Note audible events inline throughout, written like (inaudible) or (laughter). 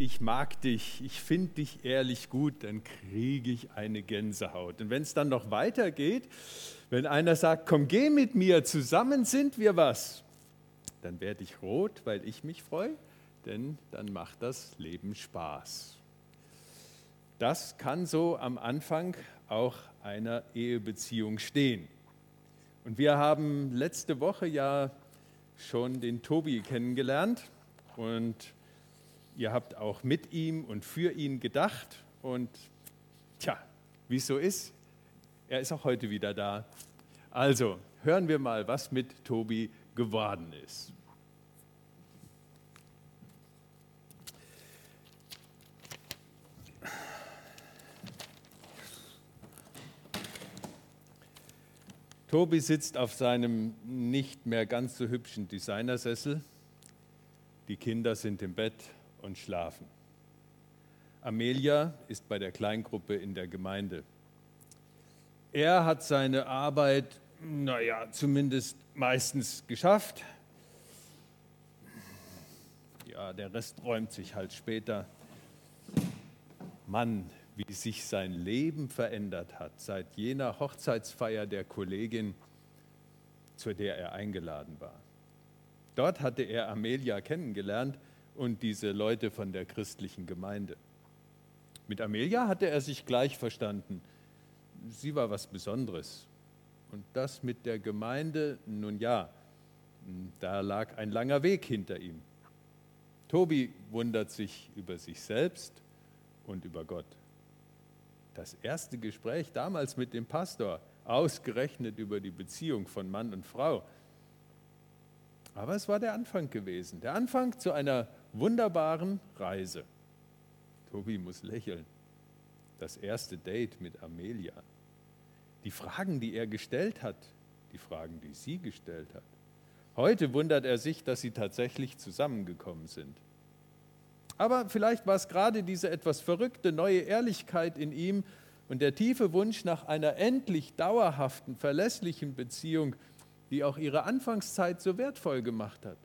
ich mag dich, ich finde dich ehrlich gut, dann kriege ich eine Gänsehaut. Und wenn es dann noch weitergeht, wenn einer sagt, komm, geh mit mir, zusammen sind wir was, dann werde ich rot, weil ich mich freue, denn dann macht das Leben Spaß. Das kann so am Anfang auch einer Ehebeziehung stehen. Und wir haben letzte Woche ja schon den Tobi kennengelernt und ihr habt auch mit ihm und für ihn gedacht. Und tja, wie es so ist, er ist auch heute wieder da. Also hören wir mal, was mit Tobi geworden ist. Tobi sitzt auf seinem nicht mehr ganz so hübschen Designersessel. Die Kinder sind im Bett und schlafen. Amelia ist bei der Kleingruppe in der Gemeinde. Er hat seine Arbeit, naja, zumindest meistens geschafft. Ja, der Rest räumt sich halt später. Mann, wie sich sein Leben verändert hat seit jener Hochzeitsfeier der Kollegin, zu der er eingeladen war. Dort hatte er Amelia kennengelernt und diese Leute von der christlichen Gemeinde. Mit Amelia hatte er sich gleich verstanden. Sie war was Besonderes. Und das mit der Gemeinde, nun ja, da lag ein langer Weg hinter ihm. Tobi wundert sich über sich selbst und über Gott das erste Gespräch damals mit dem Pastor, ausgerechnet über die Beziehung von Mann und Frau. Aber es war der Anfang gewesen, der Anfang zu einer wunderbaren Reise. Tobi muss lächeln. Das erste Date mit Amelia. Die Fragen, die er gestellt hat, die Fragen, die sie gestellt hat. Heute wundert er sich, dass sie tatsächlich zusammengekommen sind. Aber vielleicht war es gerade diese etwas verrückte neue Ehrlichkeit in ihm und der tiefe Wunsch nach einer endlich dauerhaften, verlässlichen Beziehung, die auch ihre Anfangszeit so wertvoll gemacht hat.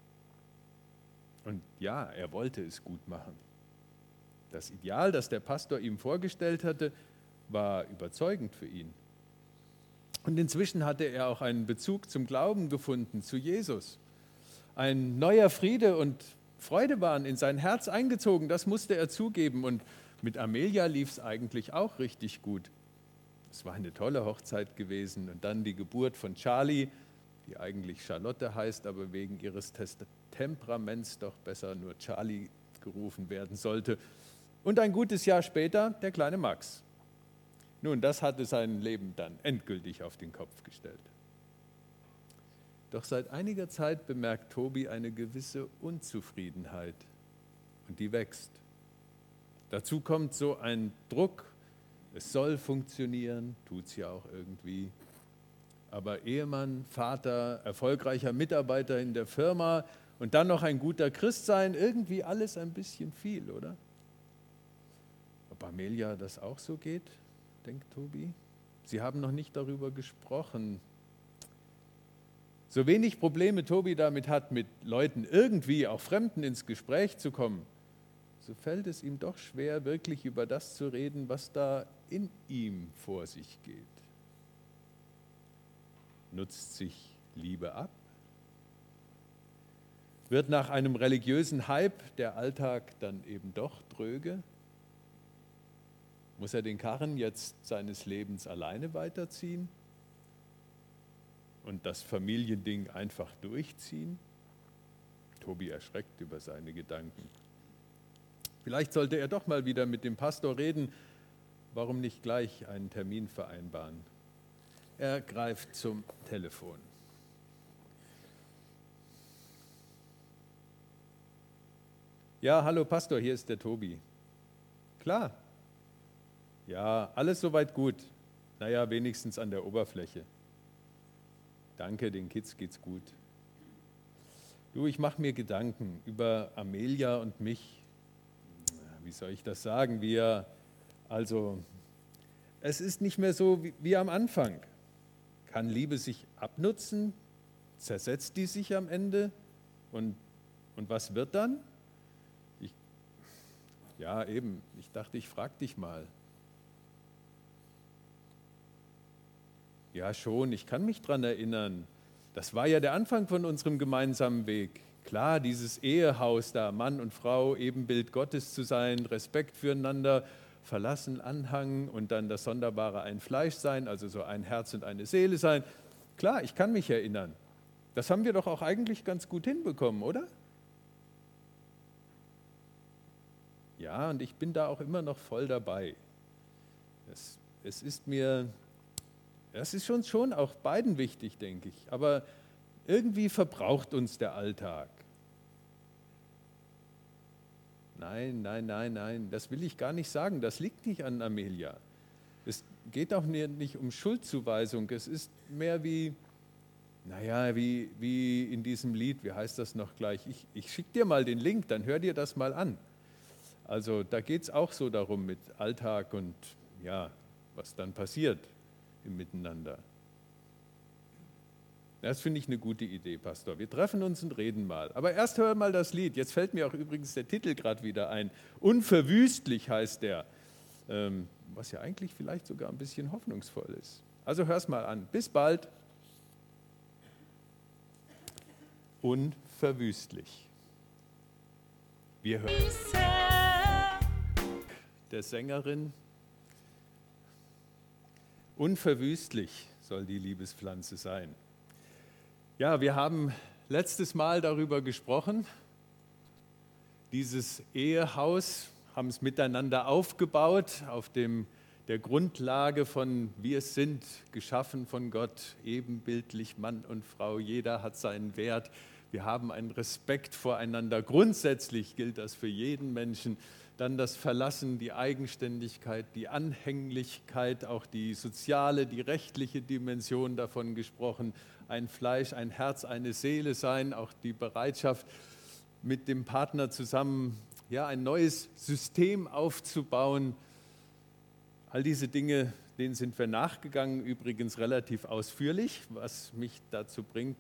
Und ja, er wollte es gut machen. Das Ideal, das der Pastor ihm vorgestellt hatte, war überzeugend für ihn. Und inzwischen hatte er auch einen Bezug zum Glauben gefunden, zu Jesus. Ein neuer Friede und Freude waren in sein Herz eingezogen, das musste er zugeben. Und mit Amelia lief es eigentlich auch richtig gut. Es war eine tolle Hochzeit gewesen. Und dann die Geburt von Charlie, die eigentlich Charlotte heißt, aber wegen ihres Temperaments doch besser nur Charlie gerufen werden sollte. Und ein gutes Jahr später der kleine Max. Nun, das hatte sein Leben dann endgültig auf den Kopf gestellt. Doch seit einiger Zeit bemerkt Tobi eine gewisse Unzufriedenheit und die wächst. Dazu kommt so ein Druck, es soll funktionieren, tut es ja auch irgendwie. Aber Ehemann, Vater, erfolgreicher Mitarbeiter in der Firma und dann noch ein guter Christ sein, irgendwie alles ein bisschen viel, oder? Ob Amelia das auch so geht, denkt Tobi. Sie haben noch nicht darüber gesprochen, so wenig Probleme Tobi damit hat, mit Leuten irgendwie, auch Fremden ins Gespräch zu kommen, so fällt es ihm doch schwer, wirklich über das zu reden, was da in ihm vor sich geht. Nutzt sich Liebe ab? Wird nach einem religiösen Hype der Alltag dann eben doch dröge? Muss er den Karren jetzt seines Lebens alleine weiterziehen? und das Familiending einfach durchziehen? Tobi erschreckt über seine Gedanken. Vielleicht sollte er doch mal wieder mit dem Pastor reden. Warum nicht gleich einen Termin vereinbaren? Er greift zum Telefon. Ja, hallo Pastor, hier ist der Tobi. Klar. Ja, alles soweit gut. Naja, wenigstens an der Oberfläche. Danke, den Kids geht's gut. Du, ich mache mir Gedanken über Amelia und mich. Wie soll ich das sagen? Wir, also, es ist nicht mehr so wie, wie am Anfang. Kann Liebe sich abnutzen? Zersetzt die sich am Ende? Und, und was wird dann? Ja, eben. Ich dachte, ich frage dich mal. Ja, schon. Ich kann mich daran erinnern. Das war ja der Anfang von unserem gemeinsamen Weg. Klar, dieses Ehehaus da, Mann und Frau, Ebenbild Gottes zu sein, Respekt füreinander, verlassen, Anhang und dann das Sonderbare ein Fleisch sein, also so ein Herz und eine Seele sein. Klar, ich kann mich erinnern. Das haben wir doch auch eigentlich ganz gut hinbekommen, oder? Ja, und ich bin da auch immer noch voll dabei. Es, es ist mir, das ist uns schon auch beiden wichtig, denke ich. Aber irgendwie verbraucht uns der Alltag. Nein, nein, nein, nein, das will ich gar nicht sagen. Das liegt nicht an Amelia. Es geht auch nicht um Schuldzuweisung. Es ist mehr wie, naja, wie, wie in diesem Lied, wie heißt das noch gleich? Ich, ich schicke dir mal den Link, dann hör dir das mal an. Also da geht es auch so darum mit Alltag und ja, was dann passiert im Miteinander. Das finde ich eine gute Idee, Pastor. Wir treffen uns und reden mal. Aber erst hör mal das Lied. Jetzt fällt mir auch übrigens der Titel gerade wieder ein. Unverwüstlich heißt der, ähm, was ja eigentlich vielleicht sogar ein bisschen hoffnungsvoll ist. Also hör es mal an. Bis bald. Unverwüstlich. Wir hören der Sängerin. Unverwüstlich soll die Liebespflanze sein. Ja, wir haben letztes Mal darüber gesprochen. Dieses Ehehaus haben es miteinander aufgebaut auf dem, der Grundlage von wir sind geschaffen von Gott, ebenbildlich Mann und Frau. Jeder hat seinen Wert. Wir haben einen Respekt voreinander. Grundsätzlich gilt das für jeden Menschen. Dann das Verlassen, die Eigenständigkeit, die Anhänglichkeit, auch die soziale, die rechtliche Dimension davon gesprochen ein Fleisch, ein Herz, eine Seele sein, auch die Bereitschaft, mit dem Partner zusammen ja, ein neues System aufzubauen. All diese Dinge, denen sind wir nachgegangen, übrigens relativ ausführlich, was mich dazu bringt,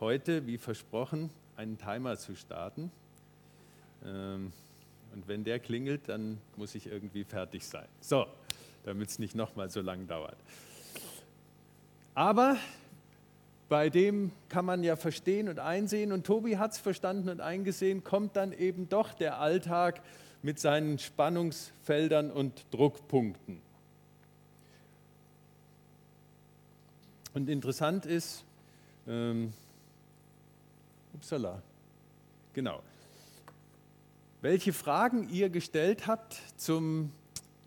heute, wie versprochen, einen Timer zu starten. Ähm, und wenn der klingelt, dann muss ich irgendwie fertig sein. So, damit es nicht nochmal so lang dauert. Aber bei dem kann man ja verstehen und einsehen. Und Tobi hat es verstanden und eingesehen, kommt dann eben doch der Alltag mit seinen Spannungsfeldern und Druckpunkten. Und interessant ist, ähm, upsala, genau, welche Fragen ihr gestellt habt zum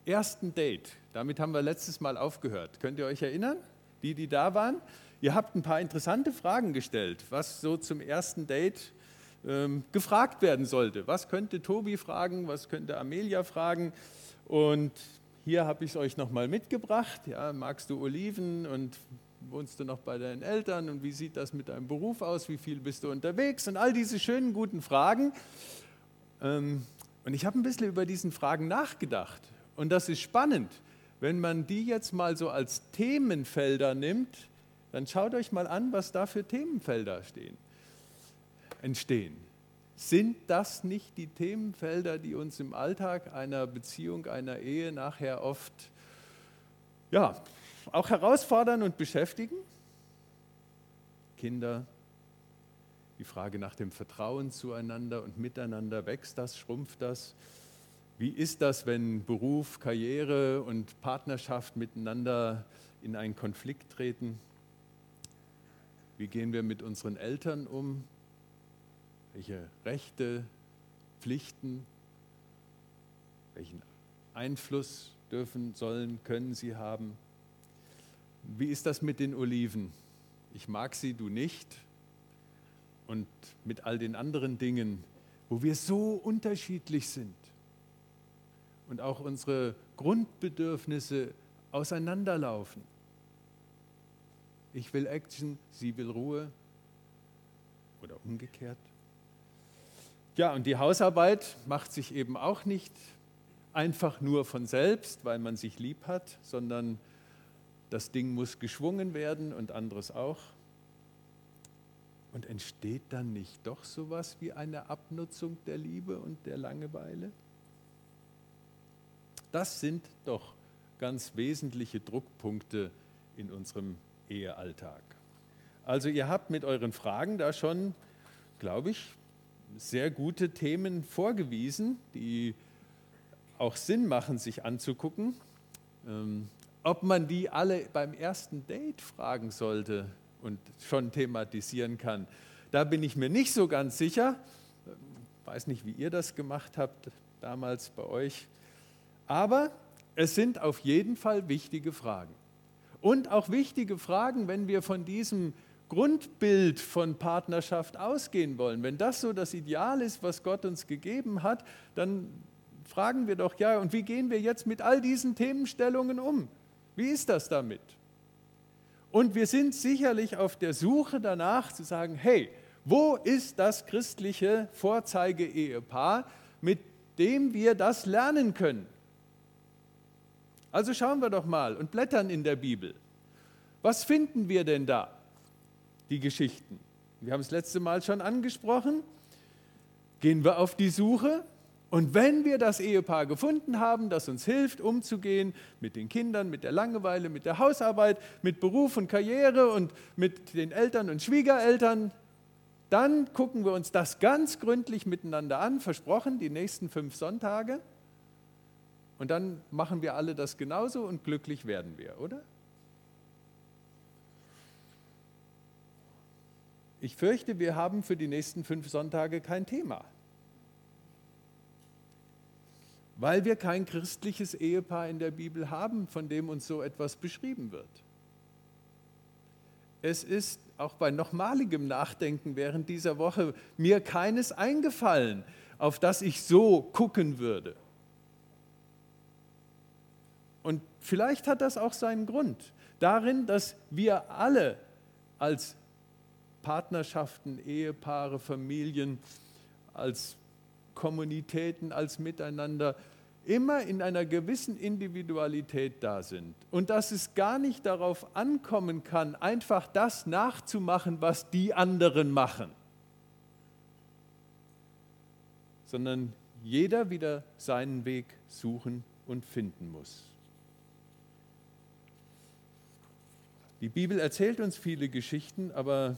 ersten Date. Damit haben wir letztes Mal aufgehört. Könnt ihr euch erinnern, die, die da waren? Ihr habt ein paar interessante Fragen gestellt, was so zum ersten Date ähm, gefragt werden sollte. Was könnte Tobi fragen, was könnte Amelia fragen? Und hier habe ich es euch nochmal mitgebracht. Ja, magst du Oliven und wohnst du noch bei deinen Eltern und wie sieht das mit deinem Beruf aus? Wie viel bist du unterwegs? Und all diese schönen, guten Fragen. Ähm, und ich habe ein bisschen über diesen Fragen nachgedacht. Und das ist spannend, wenn man die jetzt mal so als Themenfelder nimmt dann schaut euch mal an, was da für Themenfelder stehen, entstehen. Sind das nicht die Themenfelder, die uns im Alltag einer Beziehung, einer Ehe nachher oft ja, auch herausfordern und beschäftigen? Kinder, die Frage nach dem Vertrauen zueinander und miteinander, wächst das, schrumpft das? Wie ist das, wenn Beruf, Karriere und Partnerschaft miteinander in einen Konflikt treten? Wie gehen wir mit unseren Eltern um? Welche Rechte, Pflichten, welchen Einfluss dürfen, sollen, können sie haben? Wie ist das mit den Oliven? Ich mag sie, du nicht. Und mit all den anderen Dingen, wo wir so unterschiedlich sind und auch unsere Grundbedürfnisse auseinanderlaufen. Ich will Action, sie will Ruhe oder umgekehrt. Ja, und die Hausarbeit macht sich eben auch nicht einfach nur von selbst, weil man sich lieb hat, sondern das Ding muss geschwungen werden und anderes auch. Und entsteht dann nicht doch sowas wie eine Abnutzung der Liebe und der Langeweile? Das sind doch ganz wesentliche Druckpunkte in unserem Ehealltag. Also ihr habt mit euren Fragen da schon, glaube ich, sehr gute Themen vorgewiesen, die auch Sinn machen, sich anzugucken. Ähm, ob man die alle beim ersten Date fragen sollte und schon thematisieren kann, da bin ich mir nicht so ganz sicher. Ich weiß nicht, wie ihr das gemacht habt damals bei euch. Aber es sind auf jeden Fall wichtige Fragen. Und auch wichtige Fragen, wenn wir von diesem Grundbild von Partnerschaft ausgehen wollen. Wenn das so das Ideal ist, was Gott uns gegeben hat, dann fragen wir doch, ja, und wie gehen wir jetzt mit all diesen Themenstellungen um? Wie ist das damit? Und wir sind sicherlich auf der Suche danach zu sagen, hey, wo ist das christliche Vorzeige-Ehepaar, mit dem wir das lernen können? Also schauen wir doch mal und blättern in der Bibel. Was finden wir denn da? Die Geschichten. Wir haben es letzte Mal schon angesprochen. Gehen wir auf die Suche und wenn wir das Ehepaar gefunden haben, das uns hilft, umzugehen mit den Kindern, mit der Langeweile, mit der Hausarbeit, mit Beruf und Karriere und mit den Eltern und Schwiegereltern, dann gucken wir uns das ganz gründlich miteinander an, versprochen, die nächsten fünf Sonntage. Und dann machen wir alle das genauso und glücklich werden wir, oder? Ich fürchte, wir haben für die nächsten fünf Sonntage kein Thema weil wir kein christliches Ehepaar in der Bibel haben, von dem uns so etwas beschrieben wird. Es ist auch bei nochmaligem Nachdenken während dieser Woche mir keines eingefallen, auf das ich so gucken würde. Und vielleicht hat das auch seinen Grund darin, dass wir alle als Partnerschaften, Ehepaare, Familien, als Kommunitäten als Miteinander immer in einer gewissen Individualität da sind und dass es gar nicht darauf ankommen kann, einfach das nachzumachen, was die anderen machen, sondern jeder wieder seinen Weg suchen und finden muss. Die Bibel erzählt uns viele Geschichten, aber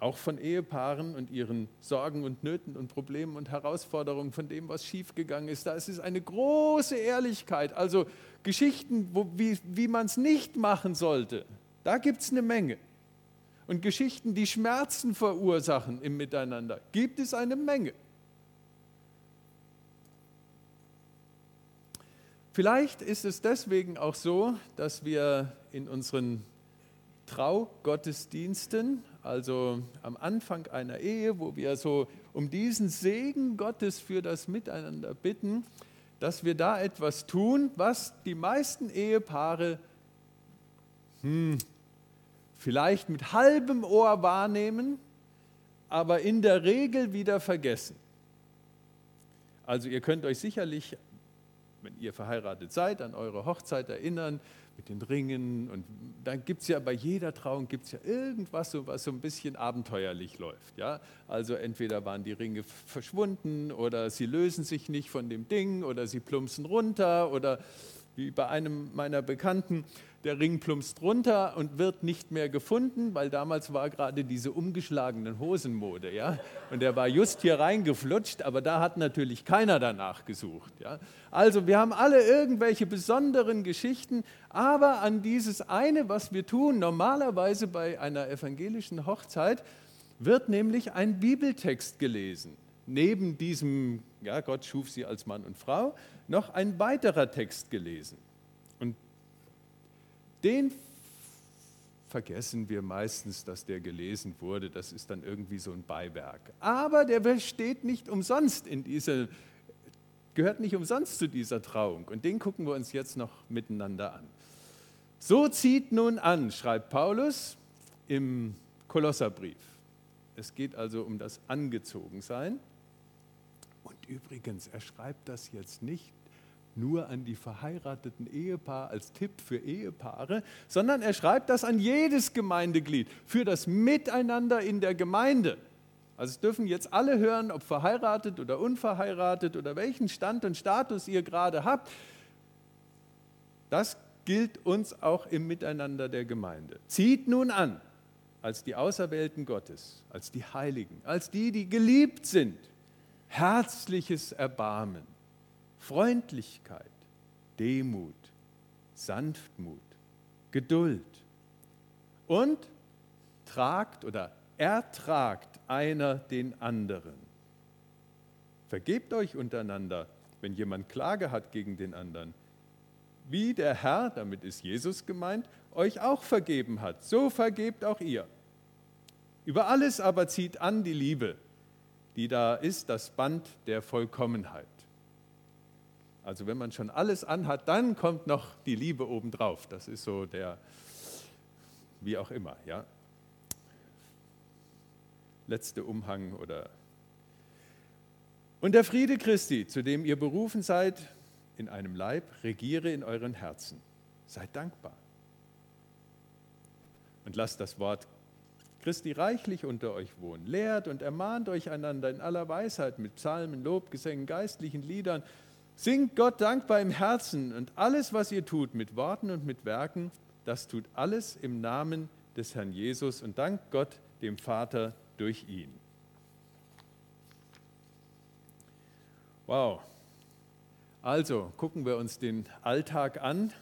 auch von Ehepaaren und ihren Sorgen und Nöten und Problemen und Herausforderungen, von dem, was schiefgegangen ist. Da ist es eine große Ehrlichkeit. Also Geschichten, wo, wie, wie man es nicht machen sollte, da gibt es eine Menge. Und Geschichten, die Schmerzen verursachen im Miteinander, gibt es eine Menge. Vielleicht ist es deswegen auch so, dass wir in unseren Traugottesdiensten also am Anfang einer Ehe, wo wir so um diesen Segen Gottes für das Miteinander bitten, dass wir da etwas tun, was die meisten Ehepaare hm, vielleicht mit halbem Ohr wahrnehmen, aber in der Regel wieder vergessen. Also ihr könnt euch sicherlich, wenn ihr verheiratet seid, an eure Hochzeit erinnern, mit den Ringen. Und dann gibt es ja bei jeder Trauung gibt's ja irgendwas, was so ein bisschen abenteuerlich läuft. Ja? Also entweder waren die Ringe verschwunden oder sie lösen sich nicht von dem Ding oder sie plumpsen runter oder wie bei einem meiner Bekannten, der Ring plumpst runter und wird nicht mehr gefunden, weil damals war gerade diese umgeschlagenen Hosenmode, ja. Und der war just hier reingeflutscht, aber da hat natürlich keiner danach gesucht, ja. Also wir haben alle irgendwelche besonderen Geschichten, aber an dieses eine, was wir tun, normalerweise bei einer evangelischen Hochzeit, wird nämlich ein Bibeltext gelesen. Neben diesem, ja, Gott schuf sie als Mann und Frau, noch ein weiterer Text gelesen. Und den vergessen wir meistens, dass der gelesen wurde. Das ist dann irgendwie so ein Beiwerk. Aber der steht nicht umsonst in dieser, gehört nicht umsonst zu dieser Trauung. Und den gucken wir uns jetzt noch miteinander an. So zieht nun an, schreibt Paulus im Kolosserbrief. Es geht also um das Angezogensein. Übrigens, er schreibt das jetzt nicht nur an die verheirateten Ehepaare als Tipp für Ehepaare, sondern er schreibt das an jedes Gemeindeglied für das Miteinander in der Gemeinde. Also es dürfen jetzt alle hören, ob verheiratet oder unverheiratet oder welchen Stand und Status ihr gerade habt. Das gilt uns auch im Miteinander der Gemeinde. Zieht nun an, als die Auserwählten Gottes, als die Heiligen, als die, die geliebt sind, herzliches Erbarmen, Freundlichkeit, Demut, Sanftmut, Geduld und tragt oder ertragt einer den anderen. Vergebt euch untereinander, wenn jemand Klage hat gegen den anderen. Wie der Herr, damit ist Jesus gemeint, euch auch vergeben hat, so vergebt auch ihr. Über alles aber zieht an die Liebe, die da ist, das Band der Vollkommenheit. Also wenn man schon alles anhat, dann kommt noch die Liebe obendrauf. Das ist so der, wie auch immer, ja. Letzte Umhang oder. Und der Friede Christi, zu dem ihr berufen seid, in einem Leib, regiere in euren Herzen. Seid dankbar. Und lasst das Wort Christi reichlich unter euch wohnen. Lehrt und ermahnt euch einander in aller Weisheit mit Psalmen, Lobgesängen, geistlichen Liedern. Singt Gott dankbar im Herzen und alles, was ihr tut, mit Worten und mit Werken, das tut alles im Namen des Herrn Jesus und dankt Gott, dem Vater, durch ihn. Wow. Also gucken wir uns den Alltag an.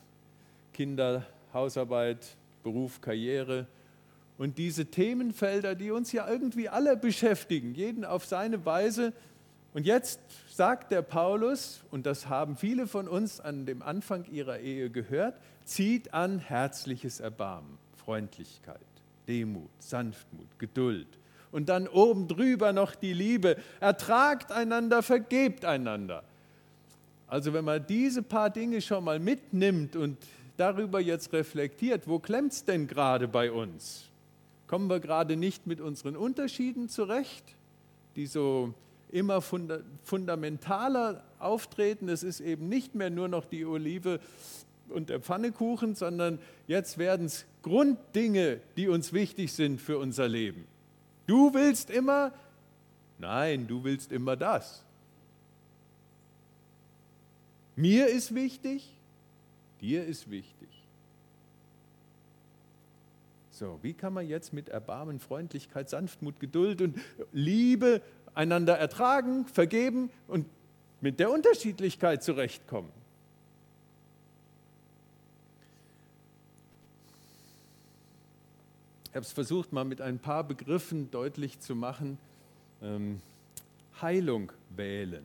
Kinder, Hausarbeit, Beruf, Karriere, und diese Themenfelder, die uns ja irgendwie alle beschäftigen, jeden auf seine Weise. Und jetzt sagt der Paulus, und das haben viele von uns an dem Anfang ihrer Ehe gehört, zieht an herzliches Erbarmen, Freundlichkeit, Demut, Sanftmut, Geduld. Und dann oben drüber noch die Liebe. Ertragt einander, vergebt einander. Also wenn man diese paar Dinge schon mal mitnimmt und darüber jetzt reflektiert, wo klemmt es denn gerade bei uns? Kommen wir gerade nicht mit unseren Unterschieden zurecht, die so immer funda fundamentaler auftreten. Es ist eben nicht mehr nur noch die Olive und der Pfannekuchen, sondern jetzt werden es Grunddinge, die uns wichtig sind für unser Leben. Du willst immer, nein, du willst immer das. Mir ist wichtig, dir ist wichtig. So, wie kann man jetzt mit Erbarmen, Freundlichkeit, Sanftmut, Geduld und Liebe einander ertragen, vergeben und mit der Unterschiedlichkeit zurechtkommen? Ich habe es versucht, mal mit ein paar Begriffen deutlich zu machen. Ähm, Heilung wählen.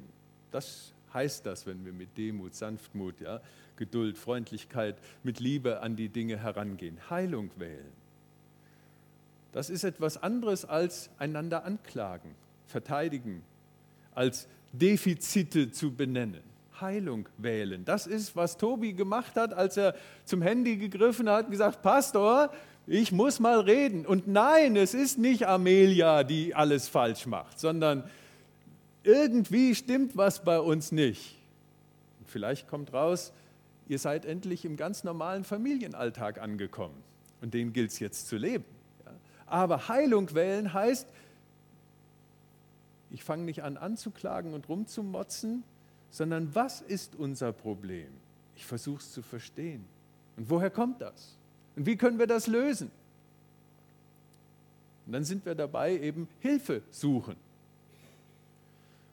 Das heißt das, wenn wir mit Demut, Sanftmut, ja, Geduld, Freundlichkeit, mit Liebe an die Dinge herangehen. Heilung wählen. Das ist etwas anderes als einander anklagen, verteidigen, als Defizite zu benennen. Heilung wählen. Das ist, was Tobi gemacht hat, als er zum Handy gegriffen hat und gesagt, Pastor, ich muss mal reden. Und nein, es ist nicht Amelia, die alles falsch macht, sondern irgendwie stimmt was bei uns nicht. vielleicht kommt raus, ihr seid endlich im ganz normalen Familienalltag angekommen. Und den gilt es jetzt zu leben. Aber Heilung wählen heißt, ich fange nicht an anzuklagen und rumzumotzen, sondern was ist unser Problem? Ich versuche es zu verstehen. Und woher kommt das? Und wie können wir das lösen? Und dann sind wir dabei, eben Hilfe suchen.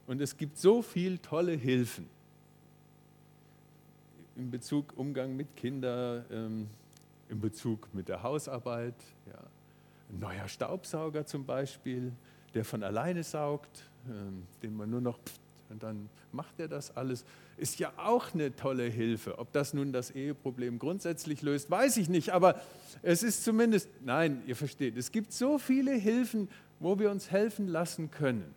Und es gibt so viele tolle Hilfen in Bezug Umgang mit Kindern, ähm, in Bezug mit der Hausarbeit, ja, ein neuer Staubsauger zum Beispiel, der von alleine saugt, ähm, den man nur noch und dann macht er das alles, ist ja auch eine tolle Hilfe. Ob das nun das Eheproblem grundsätzlich löst, weiß ich nicht, aber es ist zumindest, nein, ihr versteht, es gibt so viele Hilfen, wo wir uns helfen lassen können.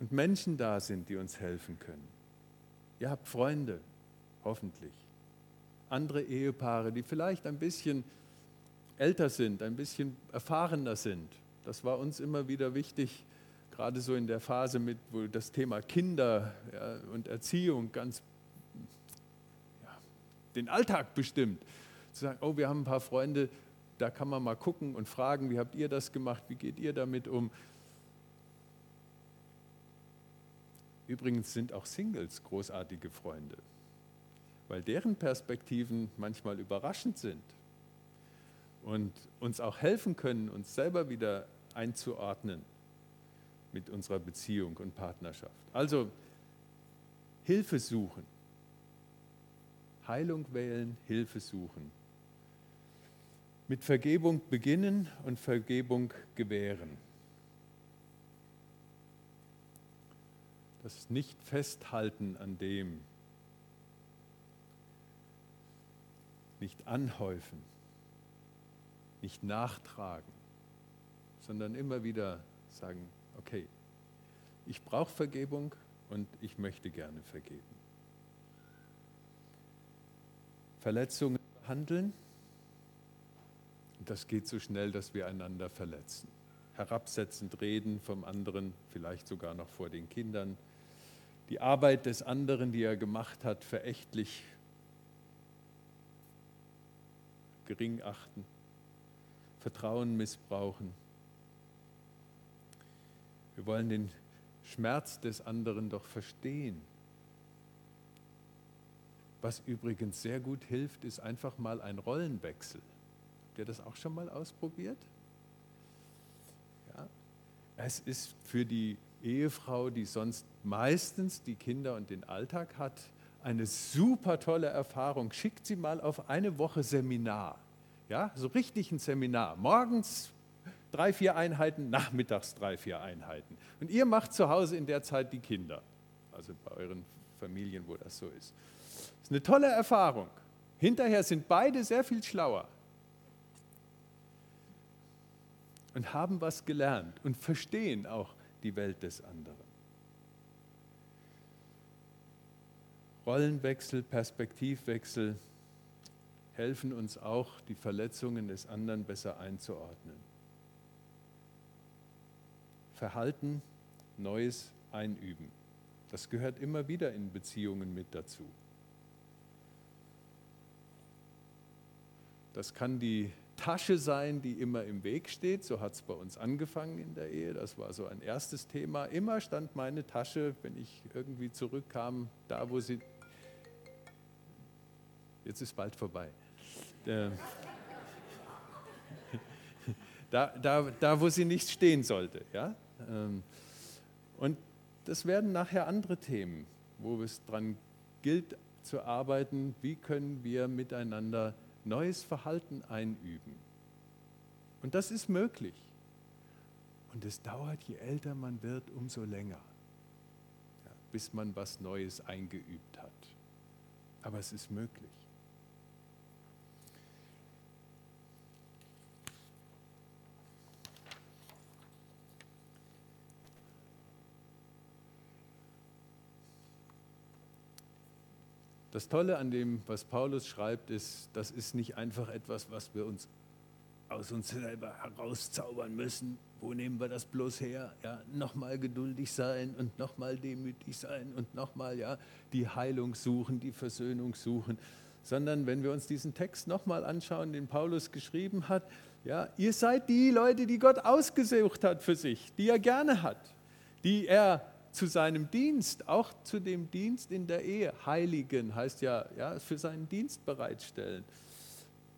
Und Menschen da sind, die uns helfen können. Ihr habt Freunde, hoffentlich. Andere Ehepaare, die vielleicht ein bisschen älter sind, ein bisschen erfahrener sind. Das war uns immer wieder wichtig, gerade so in der Phase, mit, wo das Thema Kinder ja, und Erziehung ganz ja, den Alltag bestimmt. Zu sagen, oh, wir haben ein paar Freunde, da kann man mal gucken und fragen, wie habt ihr das gemacht, wie geht ihr damit um. Übrigens sind auch Singles großartige Freunde. weil deren Perspektiven manchmal überraschend sind und uns auch helfen können, uns selber wieder einzuordnen mit unserer Beziehung und Partnerschaft. Also Hilfe suchen, Heilung wählen, Hilfe suchen. Mit Vergebung beginnen und Vergebung gewähren. Das nicht festhalten an dem, nicht anhäufen, nicht nachtragen, sondern immer wieder sagen, okay, ich brauche Vergebung und ich möchte gerne vergeben. Verletzungen behandeln, das geht so schnell, dass wir einander verletzen. Herabsetzend reden vom anderen, vielleicht sogar noch vor den Kindern. Die Arbeit des anderen, die er gemacht hat, verächtlich gering achten. Vertrauen missbrauchen. Wir wollen den Schmerz des anderen doch verstehen. Was übrigens sehr gut hilft, ist einfach mal ein Rollenwechsel. Habt ihr das auch schon mal ausprobiert? Ja. Es ist für die Ehefrau, die sonst meistens die Kinder und den Alltag hat, eine super tolle Erfahrung. Schickt sie mal auf eine Woche Seminar. Ja, so richtig ein Seminar. Morgens drei, vier Einheiten, nachmittags drei, vier Einheiten. Und ihr macht zu Hause in der Zeit die Kinder. Also bei euren Familien, wo das so ist. Das ist eine tolle Erfahrung. Hinterher sind beide sehr viel schlauer und haben was gelernt und verstehen auch die Welt des anderen. Rollenwechsel, Perspektivwechsel, helfen uns auch, die Verletzungen des anderen besser einzuordnen. Verhalten, Neues einüben. Das gehört immer wieder in Beziehungen mit dazu. Das kann die Tasche sein, die immer im Weg steht. So hat es bei uns angefangen in der Ehe. Das war so ein erstes Thema. Immer stand meine Tasche, wenn ich irgendwie zurückkam, da wo sie Jetzt ist bald vorbei. Äh, (laughs) da, da, da, wo sie nicht stehen sollte. Ja? Ähm, und das werden nachher andere Themen, wo es daran gilt zu arbeiten, wie können wir miteinander neues Verhalten einüben. Und das ist möglich. Und es dauert, je älter man wird, umso länger, bis man was Neues eingeübt hat. Aber es ist möglich. Das Tolle an dem, was Paulus schreibt, ist, das ist nicht einfach etwas, was wir uns aus uns selber herauszaubern müssen. Wo nehmen wir das bloß her? Ja, nochmal geduldig sein und nochmal demütig sein und nochmal ja, die Heilung suchen, die Versöhnung suchen. Sondern wenn wir uns diesen Text nochmal anschauen, den Paulus geschrieben hat, ja, ihr seid die Leute, die Gott ausgesucht hat für sich, die er gerne hat, die er zu seinem Dienst, auch zu dem Dienst in der Ehe, heiligen, heißt ja, ja, für seinen Dienst bereitstellen.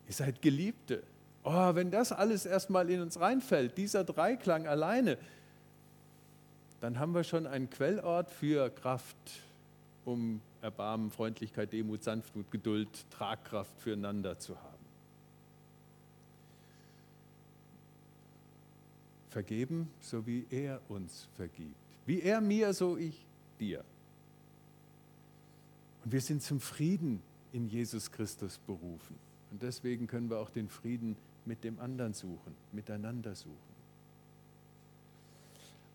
Ihr seid Geliebte. Oh, wenn das alles erstmal in uns reinfällt, dieser Dreiklang alleine, dann haben wir schon einen Quellort für Kraft, um Erbarmen, Freundlichkeit, Demut, Sanftmut, Geduld, Tragkraft füreinander zu haben. Vergeben, so wie er uns vergibt. Wie er mir, so ich dir. Und wir sind zum Frieden in Jesus Christus berufen. Und deswegen können wir auch den Frieden mit dem anderen suchen, miteinander suchen.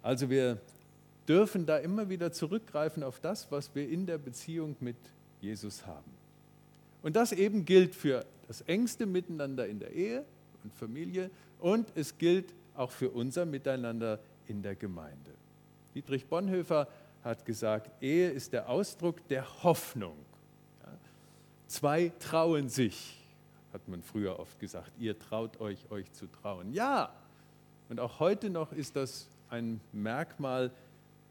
Also wir dürfen da immer wieder zurückgreifen auf das, was wir in der Beziehung mit Jesus haben. Und das eben gilt für das engste Miteinander in der Ehe und Familie und es gilt auch für unser Miteinander in der Gemeinde. Dietrich Bonhoeffer hat gesagt, Ehe ist der Ausdruck der Hoffnung. Zwei trauen sich, hat man früher oft gesagt. Ihr traut euch, euch zu trauen. Ja, und auch heute noch ist das ein Merkmal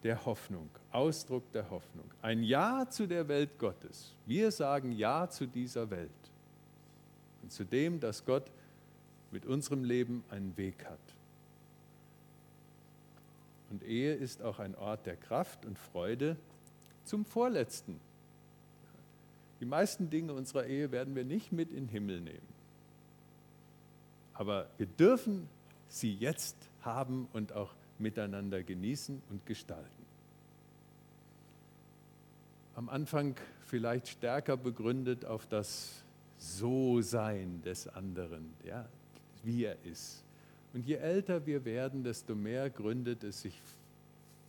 der Hoffnung. Ausdruck der Hoffnung. Ein Ja zu der Welt Gottes. Wir sagen Ja zu dieser Welt und zu dem, dass Gott mit unserem Leben einen Weg hat. Und Ehe ist auch ein Ort der Kraft und Freude zum Vorletzten. Die meisten Dinge unserer Ehe werden wir nicht mit in den Himmel nehmen. Aber wir dürfen sie jetzt haben und auch miteinander genießen und gestalten. Am Anfang vielleicht stärker begründet auf das So-Sein des anderen, ja, wie er ist. Und je älter wir werden, desto mehr gründet es sich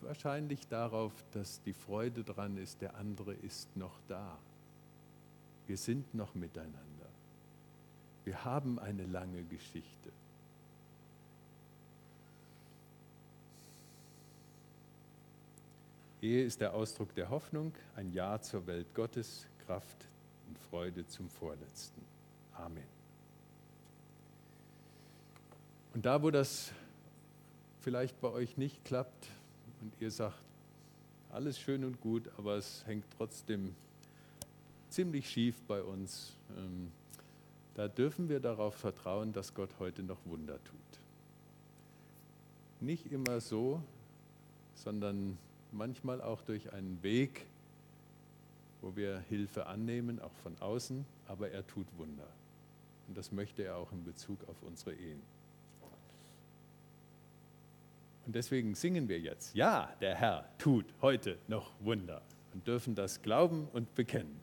wahrscheinlich darauf, dass die Freude dran ist, der andere ist noch da. Wir sind noch miteinander. Wir haben eine lange Geschichte. Ehe ist der Ausdruck der Hoffnung, ein Ja zur Welt Gottes, Kraft und Freude zum Vorletzten. Amen. Und da, wo das vielleicht bei euch nicht klappt und ihr sagt, alles schön und gut, aber es hängt trotzdem ziemlich schief bei uns, ähm, da dürfen wir darauf vertrauen, dass Gott heute noch Wunder tut. Nicht immer so, sondern manchmal auch durch einen Weg, wo wir Hilfe annehmen, auch von außen, aber er tut Wunder. Und das möchte er auch in Bezug auf unsere Ehen. Und deswegen singen wir jetzt, ja, der Herr tut heute noch Wunder und dürfen das glauben und bekennen.